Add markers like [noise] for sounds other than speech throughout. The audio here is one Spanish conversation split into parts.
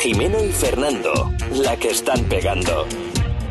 Jimeno y Fernando, la que están pegando.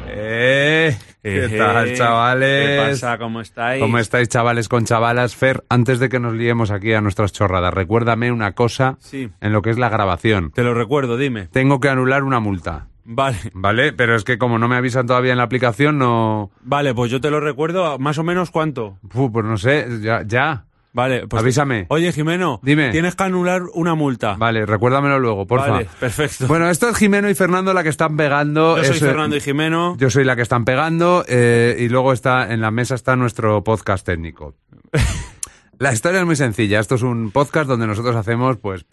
Eh, ¿Qué Eh, tal, chavales? ¿Qué pasa? ¿Cómo estáis? ¿Cómo estáis, chavales con chavalas? Fer, antes de que nos liemos aquí a nuestras chorradas, recuérdame una cosa Sí. en lo que es la grabación. Te lo recuerdo, dime. Tengo que anular una multa. Vale. ¿Vale? Pero es que como no me avisan todavía en la aplicación, no... Vale, pues yo te lo recuerdo. ¿Más o menos cuánto? Uf, pues no sé, ya, ya. Vale, pues... Avísame. Oye, Jimeno. Dime. Tienes que anular una multa. Vale, recuérdamelo luego, porfa. Vale, perfecto. Bueno, esto es Jimeno y Fernando la que están pegando. yo soy Es, Fernando y Jimeno. Yo soy la que están pegando eh, y luego está en la mesa está nuestro podcast técnico. [laughs] La historia es muy sencilla. Esto es un podcast donde nosotros hacemos, pues,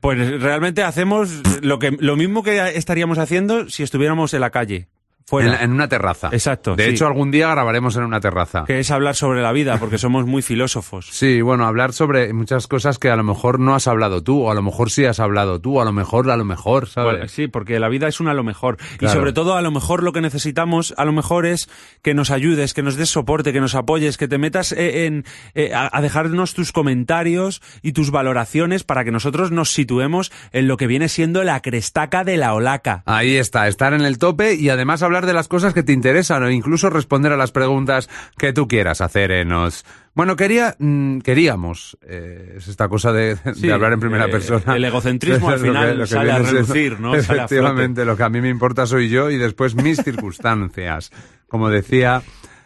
Pues realmente hacemos lo, que, lo mismo que estaríamos haciendo si estuviéramos en la calle. Fuera. en, en una terraza. Exacto, De sí. hecho, algún día grabaremos en una terraza. Que es hablar sobre la vida, porque somos muy filósofos. [laughs] Sí, bueno, hablar sobre muchas cosas que a lo mejor no has hablado tú, o a lo mejor sí has hablado tú, o a lo mejor, a lo mejor, ¿sabes? Bueno, sí, porque la vida es una a lo mejor. Y sobre todo, a lo mejor lo que necesitamos, a lo mejor es que nos ayudes, que nos des soporte, que nos apoyes, que te metas eh, en, eh, a, a dejarnos tus comentarios y tus valoraciones para que nosotros nos situemos en lo que viene siendo la crestaca de la olaca. Ahí está, estar en el tope y además hablar de las cosas que te interesan o incluso responder a las preguntas que tú quieras hacer en nos. Bueno, quería, mm, queríamos, eh, es esta cosa de, hablar en primera eh, persona. el egocentrismo [laughs] al Lo que- final lo que sale a relucir, ¿no? Efectivamente, lo que a mí me importa soy yo y después mis [laughs] circunstancias, como decía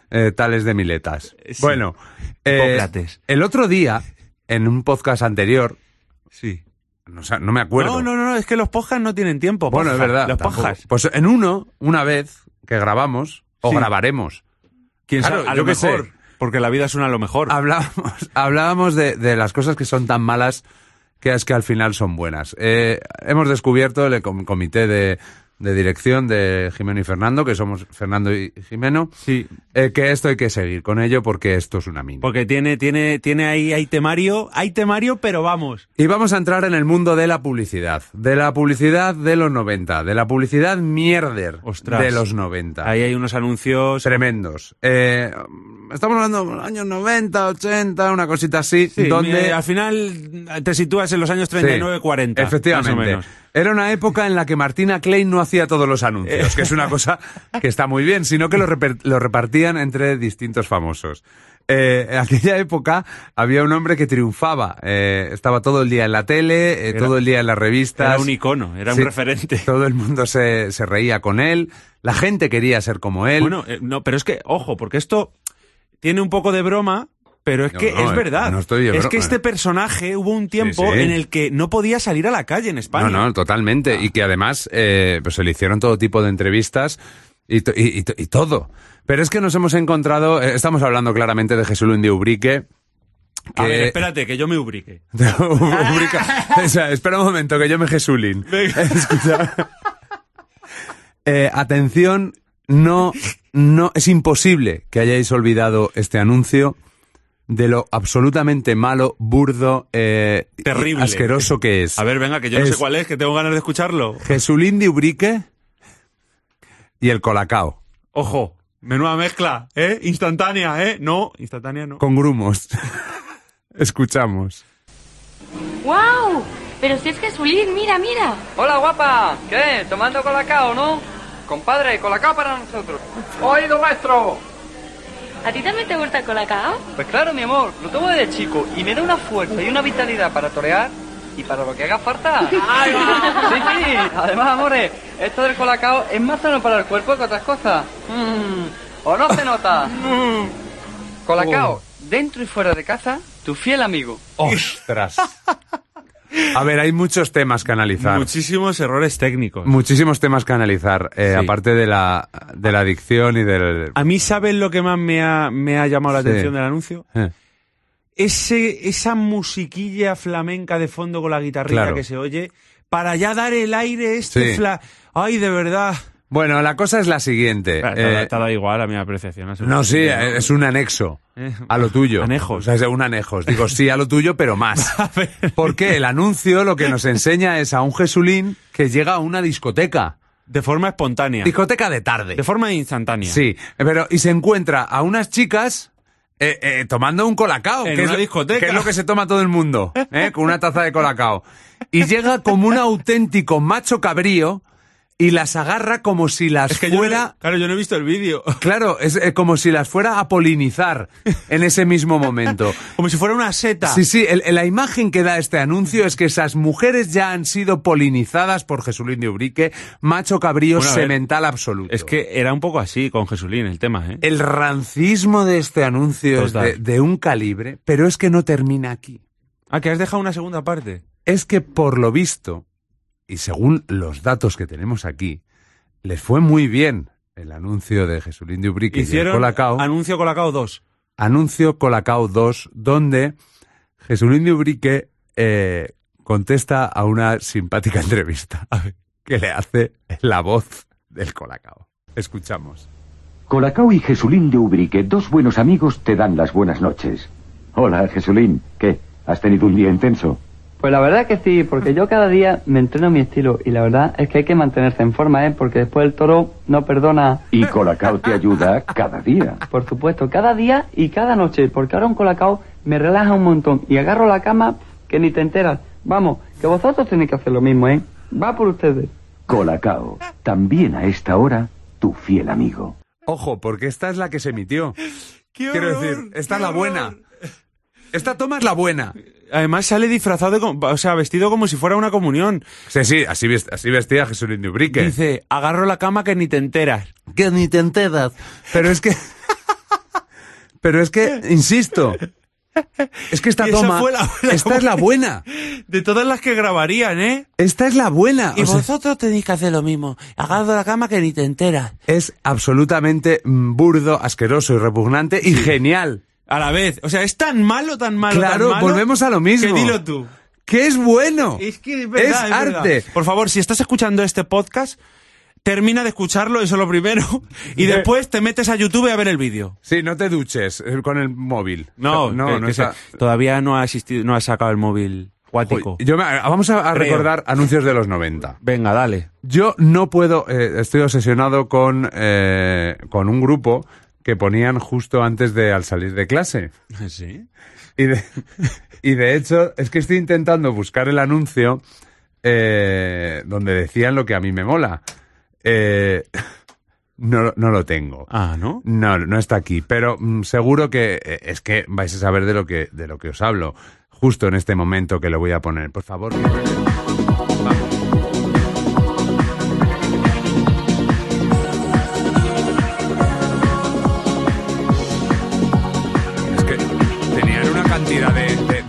eh, Tales de Miletas. Sí. Bueno, el otro día, en un podcast anterior, Sí. No, no me acuerdo. No, no, no, es que los podcasts no tienen tiempo. Bueno, es verdad. Los podcasts. Pues en uno, una vez que grabamos, o Sí. grabaremos, ¿Quién claro, sabe? A yo lo sé. mejor. Porque la vida es una a lo mejor. hablábamos, [laughs] hablábamos de, de las cosas que son tan malas que es que al final son buenas. Eh, hemos descubierto el com- comité de, de dirección de Jimeno y Fernando, que somos Fernando y Jimeno, Sí. eh, que esto hay que seguir con ello porque esto es una mina. Porque tiene, tiene, tiene ahí, hay temario, hay temario, pero vamos. Y vamos a entrar en el mundo de la publicidad, de la publicidad de los 90, de la publicidad mierder Ostras. de los 90. Ahí hay unos anuncios. tremendos. Eh, estamos hablando de los años 90, 80, una cosita así, Sí, donde... eh, al final te sitúas en los años 39, Sí, 40. Efectivamente. Más o menos. Era una época en la que Martina Klein no hacía todos los anuncios, que es una cosa que está muy bien, sino que lo, repartían entre distintos famosos. Eh, en aquella época había un hombre que triunfaba. eh, estaba todo el día en la tele, eh, Era- todo el día en las revistas. Era un icono, era Sí, un referente. Todo el mundo se, se reía con él. La gente quería ser como él. Bueno, eh, no, pero es que, ojo, porque esto tiene un poco de broma, pero es No, que no, es eh, verdad. no estoy es que este personaje hubo un tiempo Sí, sí. en el que no podía salir a la calle en España. No, no, totalmente. Y que además eh, pues se le hicieron todo tipo de entrevistas y, to- y- y to- y todo. Pero es que nos hemos encontrado, eh, estamos hablando claramente de Jesulín de Ubrique. A ver, espérate, que yo me ubrique. [laughs] Ubrica- o sea, espera un momento, que yo me Jesulín. Escucha. [laughs] Eh, atención, no, no, es imposible que hayáis olvidado este anuncio de lo absolutamente malo, burdo, eh, y Terrible. asqueroso que es. A ver, venga, que yo no sé cuál es, que tengo ganas de escucharlo. Jesulín de Ubrique y el Colacao, Ojo, menuda mezcla, ¿eh? Instantánea, ¿eh? No, instantánea no. con grumos. [laughs] Escuchamos. ¡Wow! Pero si es Jesulín, mira, mira. Hola guapa, ¿qué? ¿Tomando colacao, no? Compadre, colacao para nosotros. Oído maestro. ¿A ti también te gusta el colacao? Pues claro, mi amor, lo tomo desde chico y me da una fuerza y una vitalidad para torear y para lo que haga falta. [laughs] Sí, sí. Además, amores, esto del colacao es más sano para el cuerpo que otras cosas. Mm, ¿O no se nota? Colacao, dentro y fuera de casa, tu fiel amigo. ¡Ostras! [laughs] A ver, hay muchos temas que analizar. Muchísimos errores técnicos. Muchísimos temas que analizar, eh, Sí. aparte de la, de la adicción y del... A mí, ¿sabes lo que más me ha, me ha llamado la Sí. atención del anuncio? Eh, Ese, esa musiquilla flamenca de fondo con la guitarrita Claro. que se oye, para ya dar el aire este Sí. fla... Ay, de verdad. Bueno, la cosa es la siguiente. Te da- eh, te igual a mi apreciación. a no, sí, ¿no? es un anexo Eh, a lo tuyo. Anejos. O sea, es un anejos. Digo, sí a lo tuyo, pero más. [laughs] Porque el anuncio lo que nos enseña es a un Jesulín que llega a una discoteca. De forma espontánea. Discoteca de tarde. De forma instantánea. Sí, pero y se encuentra a unas chicas eh, eh, tomando un colacao. En que es una lo- discoteca. Que es lo que se toma todo el mundo, ¿eh? con una taza de colacao. Y llega como un auténtico macho cabrío y las agarra como si las Es que yo fuera... no- claro, yo no he visto el vídeo. [laughs] Claro, es eh, como si las fuera a polinizar en ese mismo momento. [laughs] Como si fuera una seta. Sí, sí, el- la imagen que da este anuncio es que esas mujeres ya han sido polinizadas por Jesulín de Ubrique, macho cabrío Bueno, a ver, semental absoluto. Es que era un poco así con Jesulín el tema, ¿eh? El rancismo de este anuncio es de, de un calibre, pero es que no termina aquí. Ah, que has dejado una segunda parte. Es que por lo visto, y según los datos que tenemos aquí, les fue muy bien el anuncio de Jesulín de Ubrique y el Colacao. anuncio Colacao 2. Anuncio Colacao 2, donde Jesulín de Ubrique eh, contesta a una simpática [laughs] entrevista que le hace la voz del Colacao. Escuchamos. Colacao y Jesulín de Ubrique, dos buenos amigos, te dan las buenas noches. Hola, Jesulín. ¿Qué? ¿Has tenido un día intenso? Pues la verdad que sí, porque yo cada día me entreno mi estilo y la verdad es que hay que mantenerse en forma, ¿eh? Porque después el toro no perdona, Y Colacao te ayuda cada día. por supuesto, cada día y cada noche, porque ahora un colacao me relaja un montón y agarro la cama que ni te enteras. Vamos, que vosotros tenéis que hacer lo mismo, ¿eh? Va por ustedes. Colacao, también a esta hora, tu fiel amigo. Ojo, porque esta es la que se emitió. ¡Qué Quiero decir, esta ¡Qué es la horror! buena. Esta toma es la buena. Además sale disfrazado de, o sea, vestido como si fuera una comunión. Sí, sí, así, así vestía Jesulín de Ubrique. Dice, agarro la cama que ni te enteras. que ni te enteras. Pero es que. Pero es que, insisto. Es que esta Esa toma. fue la- la- esta es la buena. De todas las que grabarían, ¿eh? Esta es la buena. Y O sea, vosotros tenéis que hacer lo mismo. Agarro la cama que ni te enteras. es absolutamente mm, burdo, asqueroso y repugnante y genial. A la vez. O sea, es tan malo, tan malo, Claro, tan malo, volvemos a lo mismo. Que dilo tú. Que es bueno. Es que es verdad, Es es verdad. arte. Por favor, si estás escuchando este podcast, termina de escucharlo, eso es lo primero, [laughs] y De- después te metes a YouTube a ver el vídeo. Sí, no te duches eh, con el móvil. No, no, que- no que está- se- todavía no ha existido, no ha sacado el móvil cuático. Yo me- vamos a, recordar anuncios de los 90. Venga, dale. Yo no puedo, eh, estoy obsesionado con, eh, con un grupo que ponían justo antes de al salir de clase. Sí. Y de, [laughs] y de hecho, es que estoy intentando buscar el anuncio eh, donde decían lo que a mí me mola. Eh, [laughs] no, no lo tengo. Ah, ¿no? No, no está aquí, pero mm, seguro que eh, es que vais a saber de lo que, de lo que os hablo. Justo en este momento que lo voy a poner. Por favor. Vamos.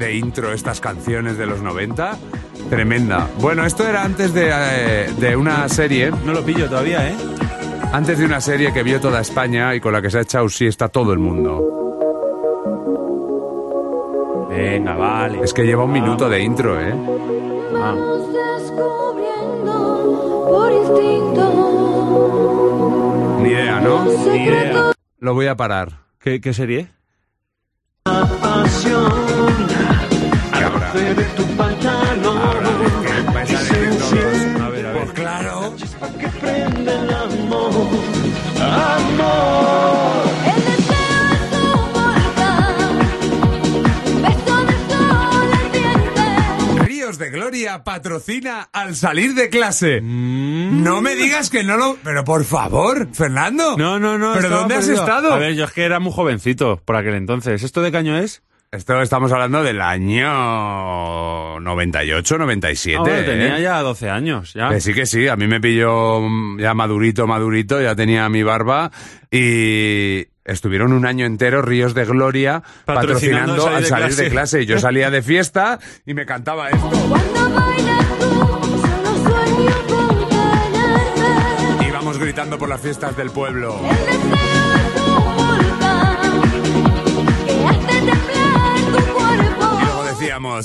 De, intro estas canciones de los 90 tremenda. Bueno, esto era antes de, eh, de una serie, No lo pillo todavía, ¿eh? antes de una serie que vio toda España y con la que se ha echado siesta todo el mundo. Venga, vale. Es que lleva un minuto de intro, ¿eh? Ah. Vamos descubriendo por instinto. Ni idea, ¿no? Ni idea. Lo voy a parar. ¿Qué, qué serie? Y ahora. Ahora, es que decir todos. A ver, a ver. Pues claro. El deseo es un volcán. Un beso de sol ardiente. Ríos de Gloria patrocina al salir de clase. No me digas que no lo. Pero por favor, Fernando. No, no, no. ¿Pero dónde has perdido. estado? A ver, yo es que era muy jovencito por aquel entonces. ¿Esto de qué año es? Esto estamos hablando del año 98, 97. Ah, bueno, ¿eh? tenía ya 12 años. Ya. Que sí, que sí. A mí me pilló ya madurito, madurito, ya tenía mi barba y estuvieron un año entero Ríos de Gloria Patrocinando patrocinando al al salir de de clase. Y yo salía de fiesta y me cantaba esto. Cuando bailas tú, solo sueño con tenerte. Íbamos gritando por las fiestas del pueblo. El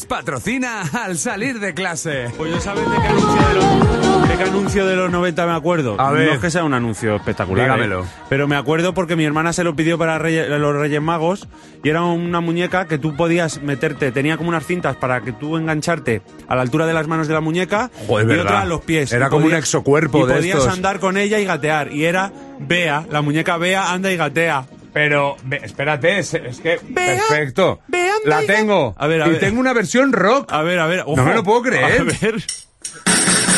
patrocina al salir de clase. Pues yo sabes de qué anuncio de los, de qué anuncio de los 90 me acuerdo. A ver. No es que sea un anuncio espectacular. Dígamelo. ¿eh? Pero me acuerdo porque mi hermana se lo pidió para los Reyes Magos y era una muñeca que tú podías meterte, tenía como unas cintas para que tú engancharte a la altura de las manos de la muñeca Joder, y verdad. otra a los pies. Era Y como un exocuerpo y de podías estos. andar con ella y gatear. Y era Bea, la muñeca Bea anda y gatea. Pero, ve- espérate, es, es que. Vea, perfecto. vea, La tengo. A ver, a y ver. tengo una versión rock. A ver, a ver. No me lo puedo creer. A ver.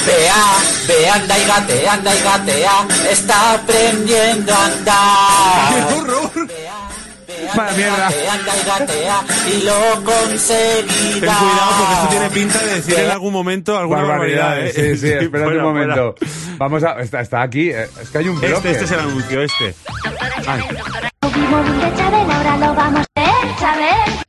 Bea, Bea anda y gatea, anda y gatea, está aprendiendo a andar. horror! Bea, Vaya mierda. Bea anda y gatea y lo conseguirá. Ten cuidado porque esto tiene pinta de decir en algún momento alguna barbaridad. Barbaridades, ¿eh? sí, sí, [laughs] espérate fuera, un momento. fuera. Vamos a. Está, está aquí. eh, Es que hay un bloque. Este, este es el anuncio, este. Ay. Móvil de Chabel, ahora lo vamos a ver, Chabel.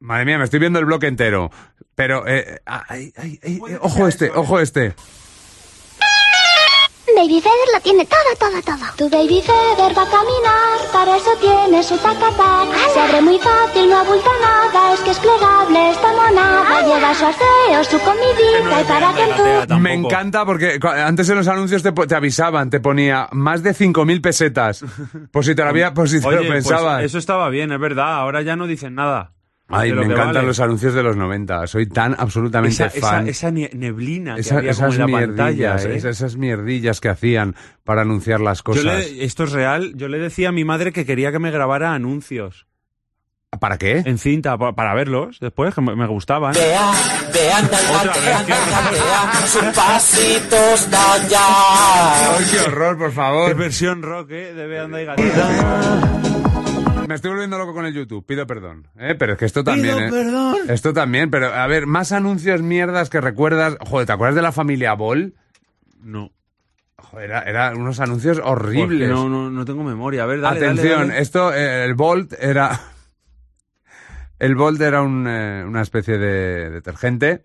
Madre mía, me estoy viendo el bloque entero. Pero, eh, ay, ay, ay, eh, ojo este, ojo este. Baby Feather lo tiene todo, todo, todo. Tu Baby Feather va a caminar, para eso tiene su tacatac. Se abre muy fácil, no abulta nada, es que es plegable, esta monada. Lleva su aseo, su comidita y para que. Tampoco. Me encanta porque antes en los anuncios te, avisaban, te ponía más de 5.000 pesetas. Por si te lo, había, por si te Oye, lo pues pensabas. eso estaba bien, es verdad. Ahora ya no dicen nada. Ay, de lo me encantan vale. los anuncios de los 90. Soy tan absolutamente Esa, esa, fan. esa nie- neblina que Esa- había como esas en la pantalla. mierdillas, ¿eh? esas, esas mierdillas que hacían para anunciar las Yo cosas. le- esto es real. Yo le decía a mi madre que quería que me grabara anuncios ¿Para qué? en cinta pa- para verlos después, que me me gustaban. Anda vez, y gatea, sus pasitos da ya. Ay, qué horror, por Qué favor. versión rock, ¿eh? De Gatita. Me estoy volviendo loco con el YouTube, pido perdón. ¿eh? Pero es que esto también, Pido ¿eh? perdón. Esto también, pero a ver, más anuncios mierdas que recuerdas. Joder, ¿te acuerdas de la familia Ball? No. Joder, era, era unos anuncios horribles. no, no, no tengo memoria. A ver, dale, Atención, dale. esto, eh, el Bolt era. [laughs] El Bolt era un, eh, una especie de detergente,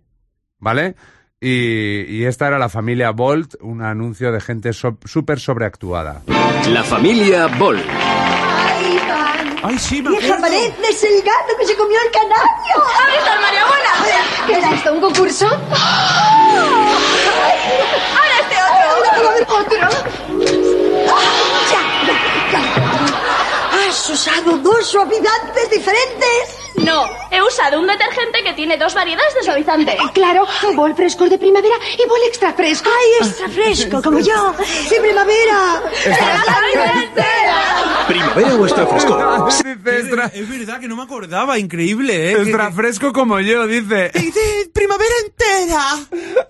¿vale? Y, y esta era la familia Bolt, un anuncio de gente so- súper sobreactuada. La familia Ball. Ay, sí, me ¡Vieja acuerdo. pareces el gato que se comió el canario! ¿Dónde está María Buena? ¿Qué era esto, un concurso? ¡Ahora este otro! ¡Va a haber otro! ¡Ya, ya, ya! ¿Has usado dos suavizantes diferentes? No, he usado un detergente que tiene dos variedades de suavizante. Claro, bol fresco de primavera y bol extra fresco. ¡Ay, extra fresco, como yo! ¡De primavera! Primavera o extra fresco. [laughs] Extra, Es verdad que no me acordaba, increíble, ¿eh? extra fresco como yo, dice. Dice primavera entera.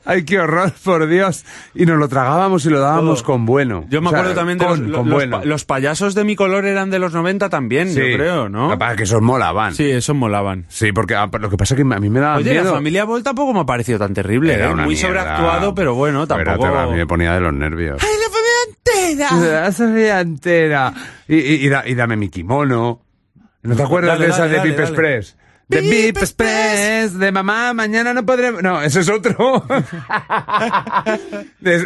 Ay, qué horror, por Dios. Y nos lo tragábamos y lo dábamos Todo. con bueno. Yo me O sea, acuerdo también de con, los, con los bueno. pa- los payasos de mi color eran de los 90 también, Sí. yo creo, ¿no? Para que esos molaban. Sí, esos molaban. Sí, porque ah, lo que pasa es que a mí me daba Oye, miedo. la familia Ball tampoco me ha parecido tan terrible, Era ¿eh? una Muy mierda. sobreactuado, pero bueno, Pero tampoco... te- a mí me ponía de los nervios. ¡Ay, la familia entera! La familia entera. Y, y- y da- y dame mi kimono. ¿No te acuerdas Dale, de esa dale, de dale, Pip dale. Express? De Pip Express. De mamá, mañana no podré... No, ese es otro. [laughs]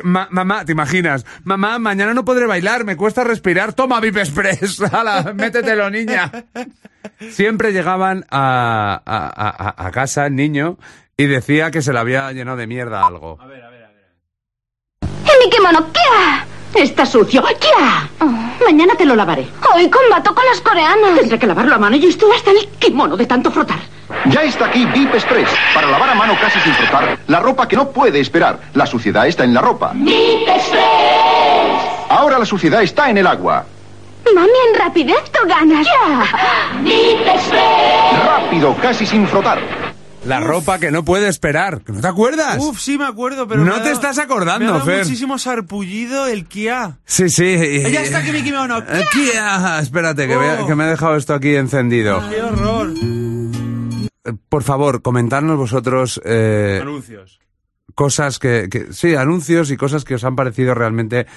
Ma- mamá, ¿te imaginas? Mamá, mañana no podré bailar, me cuesta respirar. Toma Pip Express. [laughs] Hala, métetelo, niña. Siempre llegaban a, a- a- a casa el niño y decía que se le había llenado de mierda algo. ¡En mi kimono! ¿Qué? Está sucio. ¡Ya! Mañana te lo lavaré. Hoy combato con las coreanas. Tendré que lavarlo a mano y esto hasta el kimono de tanto frotar. Ya está aquí Vip Express, para lavar a mano casi sin frotar la ropa que no puede esperar. La suciedad está en la ropa. Ahora la suciedad está en el agua. Mami, en rapidez tú ganas. ¡Ya! Rápido, casi sin frotar. La ropa que no puede esperar. ¿No te acuerdas? Uf, sí me acuerdo, pero... No me te dado- estás acordando, me ha dado Fer. muchísimo sarpullido el Kia. Sí, sí. y- Ya está aquí mi kimono. Aquí, ah, espérate, que, me, Oh. que me he dejado esto aquí encendido. ¡Qué horror! Eh, Por favor, comentadnos vosotros eh, Anuncios. cosas que, que- Sí, anuncios y cosas que os han parecido realmente.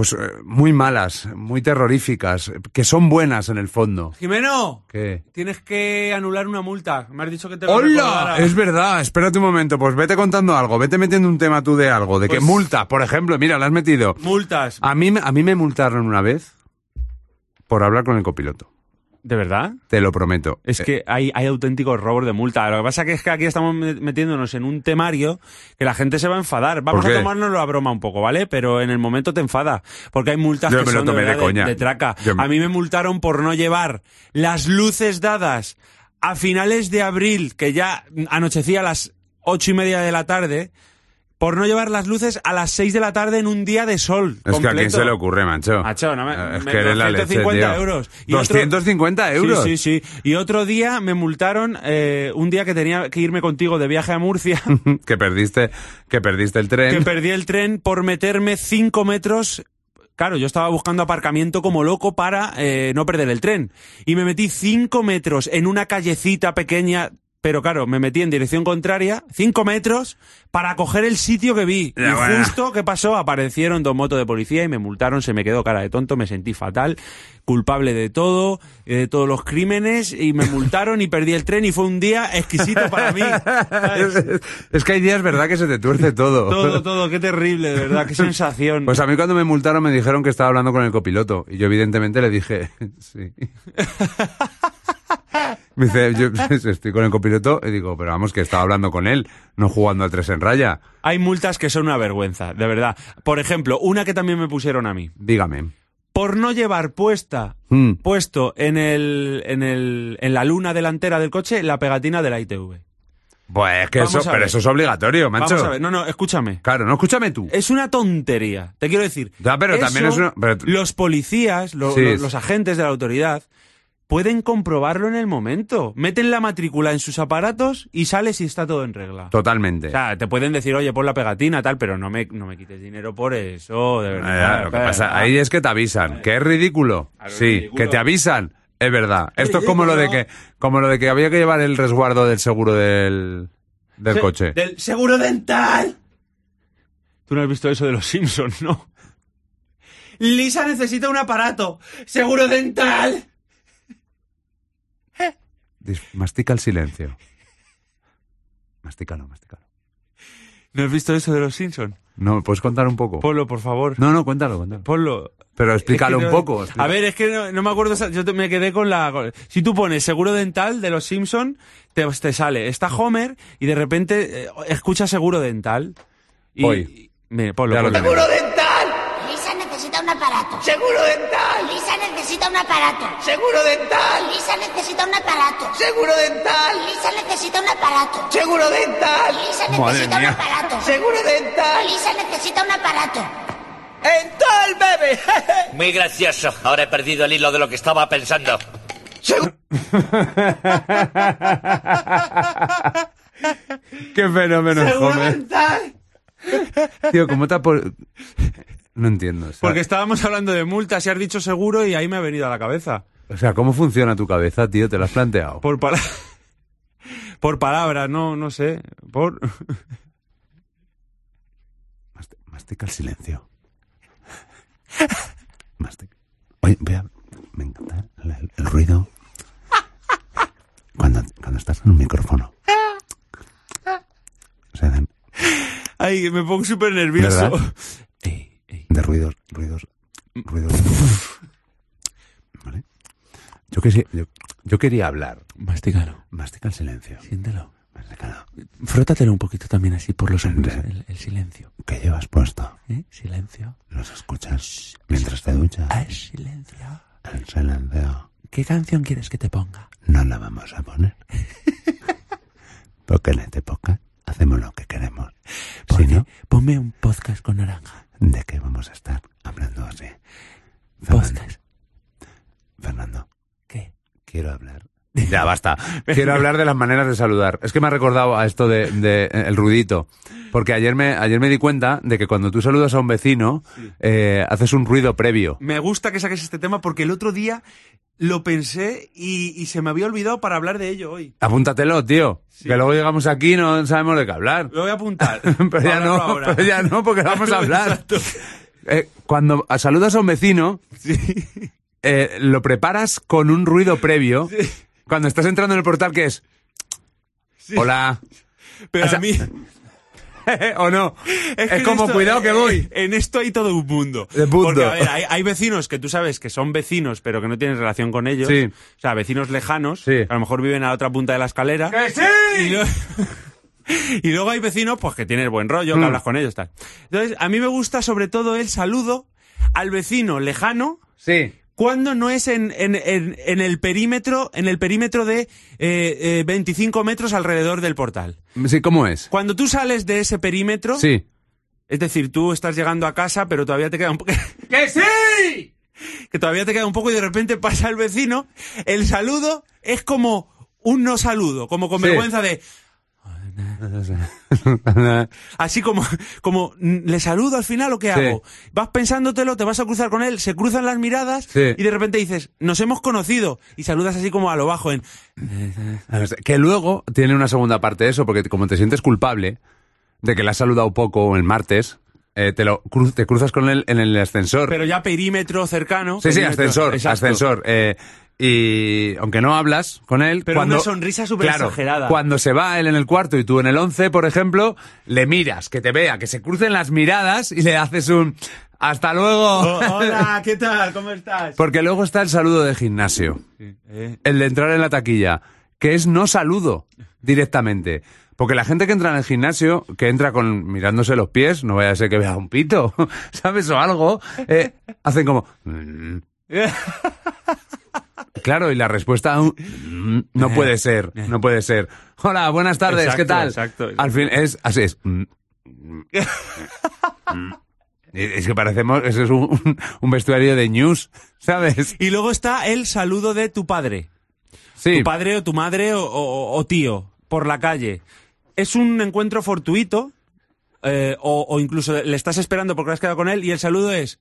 Pues eh, muy malas, muy terroríficas, que son buenas en el fondo. Jimeno, ¿Qué? tienes que anular una multa. Me has dicho que te lo ¡Hola! Es verdad, espérate un momento, pues vete contando algo, vete metiendo un tema tú de algo, de que Pues- multa, por ejemplo, mira, la has metido. Multas. A mí, a mí me multaron una vez por hablar con el copiloto, ¿De verdad? te lo prometo. Es Eh, que hay, hay auténticos robos de multa. Lo que pasa que es que aquí estamos me- metiéndonos en un temario que la gente se va a enfadar. Vamos ¿Por a tomárnoslo a broma un poco, ¿vale? Pero en el momento te enfada. Porque hay multas Yo que me son de, tomé de verdad coña. de traca. Yo A mí me multaron por no llevar las luces dadas a finales de abril, que ya anochecía a las ocho y media de la tarde, por no llevar las luces a las 6 de la tarde en un día de sol. Es que a quién se le ocurre, macho. Macho, no me, Eh, es me- que eres la leche, 250 euros. Y otro- 250 euros. Sí, sí, sí. Y otro día me multaron, eh, un día que tenía que irme contigo de viaje a Murcia, [laughs] que perdiste, que perdiste el tren. que perdí el tren por meterme 5 metros. Claro, yo estaba buscando aparcamiento como loco para eh, no perder el tren. Y me metí 5 metros en una callecita pequeña. Pero claro, me metí en dirección contraria, 5 metros, para coger el sitio que vi. Y justo, ¿qué pasó? Aparecieron dos motos de policía y me multaron, se me quedó cara de tonto, me sentí fatal, culpable de todo, eh, de todos los crímenes, y me [laughs] multaron y perdí el tren y fue un día exquisito para mí. [laughs] es que hay días, ¿verdad?, que se te tuerce todo. Todo, [laughs] todo, qué terrible, de verdad, qué sensación. Pues a mí cuando me multaron me dijeron que estaba hablando con el copiloto. Y yo evidentemente le dije, sí. Me dice, yo [laughs] estoy con el copiloto y digo, pero vamos, que estaba hablando con él, no jugando a tres en raya. Hay multas que son una vergüenza, de verdad. Por ejemplo, una que también me pusieron a mí. Dígame. Por no llevar puesta, Mm. puesto en el, en el, en la luna delantera del coche la pegatina de la ITV. Pues es que Vamos eso, pero eso es obligatorio, macho. Vamos a ver, no, no, escúchame. Claro, no, escúchame tú. Es una tontería. Te quiero decir. Ya, pero también es una- pero- Los policías, lo- Sí. lo- los agentes de la autoridad, pueden comprobarlo en el momento. Meten la matrícula en sus aparatos y sale si está todo en regla. Totalmente. O sea, te pueden decir, oye, pon la pegatina, tal, pero no me, no me quites dinero por eso, de Eh, verdad. lo que pasa, ahí es que te avisan, que es ridículo. Sí, ridículo. que te avisan, es verdad. Esto es como lo de que, como lo de que había que llevar el resguardo del seguro del, del Se- coche. Del seguro dental. Tú no has visto eso de los Simpsons, ¿no? Lisa necesita un aparato. Seguro dental. Mastica el silencio. Mastícalo, mastícalo. ¿No has visto eso de los Simpsons? No, ¿puedes contar un poco? Ponlo, por favor. No, no, cuéntalo, cuéntalo. Ponlo. Pero explícalo Es que un poco. A ver, es que no, no me acuerdo, yo te- me quedé con la... con- Si tú pones seguro dental de los Simpson, te, te sale, está Homer y de repente eh, escucha seguro dental. Y, Voy. y- mire, ponlo, Ya lo ponlo. tenemos. dental! Lisa necesita un aparato. ¡Seguro dental! Lisa necesita un aparato. ¡Seguro dental! Lisa necesita un aparato. ¡Seguro dental! Lisa necesita un aparato. ¡Seguro dental! Lisa Madre necesita un mía. aparato. ¡Seguro dental! Lisa necesita un aparato. ¡Dental, bebé! [laughs] Muy gracioso. Ahora he perdido el hilo de lo que estaba pensando. [laughs] Qué fenómeno, ¡Seguro dental! Tío, ¿cómo te ha por- No entiendo. o sea- Porque estábamos hablando de multas y has dicho seguro y ahí me ha venido a la cabeza. O sea, ¿cómo funciona tu cabeza, tío? ¿Te lo has planteado? Por, pala- por palabras, no, no sé. Por... Masti- Mastica el silencio. Mastica. Oye, voy a... Me encanta el, el- el ruido. Cuando, cuando estás en un micrófono. O sea, de, Ay, me pongo súper nervioso. ¿Verdad? De ruidos, ruidos, ruidos. [laughs] ¿Vale? Yo, que yo, yo quería hablar. Mastícalo, Mastica el silencio. siéntelo. Mastícalo. Frótatelo un poquito también así por los hombros, el, el silencio. ¿Qué llevas puesto? ¿Eh? Silencio. ¿Los escuchas mientras te duchas? Ah, silencio. El silencio. ¿Qué canción quieres que te ponga? No la vamos a poner. [laughs] Porque en esta época hacemos lo que queremos. Si no, Ponme un podcast con naranja. ¿De qué vamos a estar hablando así? Fernando, Podcast. Fernando, ¿Qué? quiero hablar. Ya basta. [laughs] Quiero hablar de las maneras de saludar. Es que me ha recordado a esto de, de, eh, el ruidito. Porque ayer me, ayer me di cuenta de que cuando tú saludas a un vecino, eh, haces un ruido previo. Me gusta que saques este tema porque el otro día lo pensé y, y se me había olvidado para hablar de ello hoy. Apúntatelo, tío. Sí. Que luego llegamos aquí y no sabemos de qué hablar. Lo voy a apuntar. [laughs] pero ya no, ahora. pero ya no, porque vamos a [laughs] hablar. Eh, cuando saludas a un vecino, eh, lo preparas con un ruido previo. Cuando estás entrando en el portal, que es hola. Pero O sea, a mí... [laughs] ¿O no? Es, que como, esto- cuidado que eh, voy. En esto hay todo un mundo. Porque, a ver, hay, hay vecinos que tú sabes que son vecinos, pero que no tienes relación con ellos. Sí. O sea, vecinos lejanos, Sí. que a lo mejor viven a la otra punta de la escalera. ¡Que sí! Y, lo- [laughs] y luego hay vecinos, pues que tienes buen rollo, que Mm. hablas con ellos, tal. Entonces, a mí me gusta sobre todo el saludo al vecino lejano Sí. Cuando no es en, en, en, en el perímetro, en el perímetro de eh, eh, 25 metros alrededor del portal. Sí, ¿cómo es? Cuando tú sales de ese perímetro, Sí. es decir, tú estás llegando a casa, pero todavía te queda un poco... [laughs] ¡Que sí! que todavía te queda un poco y de repente pasa el vecino, el saludo es como un no saludo, como con Sí. vergüenza de... [laughs] Así como, como, ¿le saludo al final o qué Sí. hago? Vas pensándotelo, te vas a cruzar con él, se cruzan las miradas Sí. y de repente dices, nos hemos conocido y saludas así como a lo bajo en... Que luego tiene una segunda parte de eso, porque como te sientes culpable de que le has saludado poco el martes, eh, te, lo, cru- te cruzas con él en el ascensor. Pero ya perímetro cercano. sí, sí, ascensor, exacto. ascensor. eh, y aunque no hablas con él, Pero cuando, una sonrisa súper claro, exagerada. Cuando se va él en el cuarto y tú en el once, por ejemplo, le miras, que te vea, que se crucen las miradas y le haces un hasta luego. Oh, [laughs] hola, ¿qué tal? ¿Cómo estás? Porque luego está el saludo de gimnasio. Eh, El de entrar en la taquilla, que es no saludo directamente. Porque la gente que entra en el gimnasio, que entra con mirándose los pies, no vaya a ser que vea un pito, [laughs] ¿sabes? O algo, eh, hacen como... "Mm". Claro, y la respuesta "Mm", no puede ser, no puede ser. Hola, buenas tardes, ¿qué tal? exacto, exacto. Al fin es así es. "Mm, mm, mm". Es que parecemos, eso es un, un- un vestuario de news, ¿sabes? Y luego está el saludo de tu padre. Sí. Tu padre o tu madre o, o- o tío por la calle. Es un encuentro fortuito eh, o, o incluso le estás esperando porque has quedado con él y el saludo es,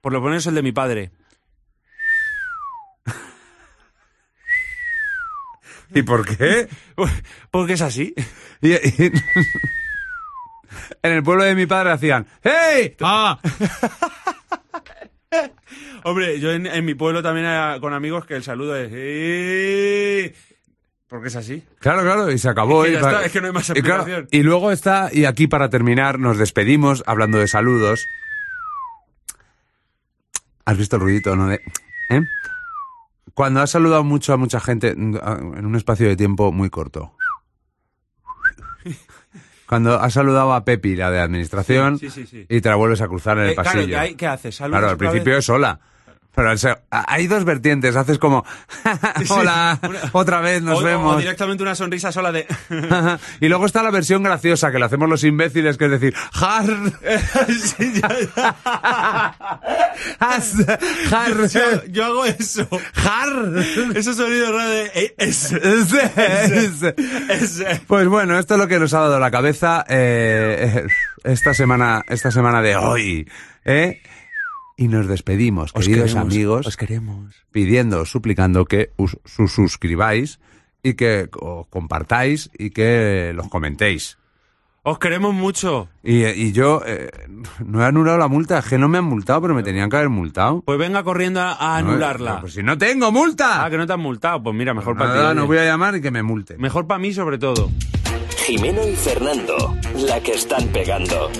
por lo menos el de mi padre. [laughs] ¿Y por qué? [laughs] Porque es así. Y- y- [laughs] en el pueblo de mi padre hacían ¡Hey! ¡Ah! Hombre, yo en, en mi pueblo también era con amigos que el saludo es... Porque es así. Claro, claro, y se acabó. Es que y ya pa- está, es que no hay más y, claro, y luego está, y aquí para terminar, nos despedimos hablando de saludos. ¿Has visto el ruidito, no? De, ¿eh? Cuando has saludado mucho a mucha gente mm, a- en un espacio de tiempo muy corto. Cuando has saludado a Pepi, la de administración, Sí, sí, sí, y te la vuelves a cruzar en el Eh, claro, pasillo. ¿y ahí qué haces? ¿Saludas Claro, al principio vez? es sola. Pero al se- a- hay dos vertientes. Haces como, [laughs] hola, Una- otra vez nos o, o vemos. directamente una sonrisa sola de... y luego está la versión graciosa que lo hacemos los imbéciles, que es decir, jar. [laughs] Sí, ya- [laughs] Has- jar. yo, yo hago eso. jar. Esos sonidos raros de... es- Ese, ese. es- Pues bueno, esto es lo que nos ha dado la cabeza eh, esta semana, esta semana de hoy. ¿eh? Y nos despedimos, Os queridos queremos, amigos, Os queremos. pidiendo, suplicando que su- suscribáis y que os compartáis y que los comentéis. Os queremos mucho. Y, y yo eh, no he anulado la multa, es que no me han multado, pero me tenían que haber multado. Pues venga corriendo a, a No, anularla. Pues si no tengo multa. Ah, que no te han multado. Pues mira, mejor para ti. Nada, oye. no voy a llamar y que me multen. Mejor para mí sobre todo. Jimeno y Fernando, la que están pegando.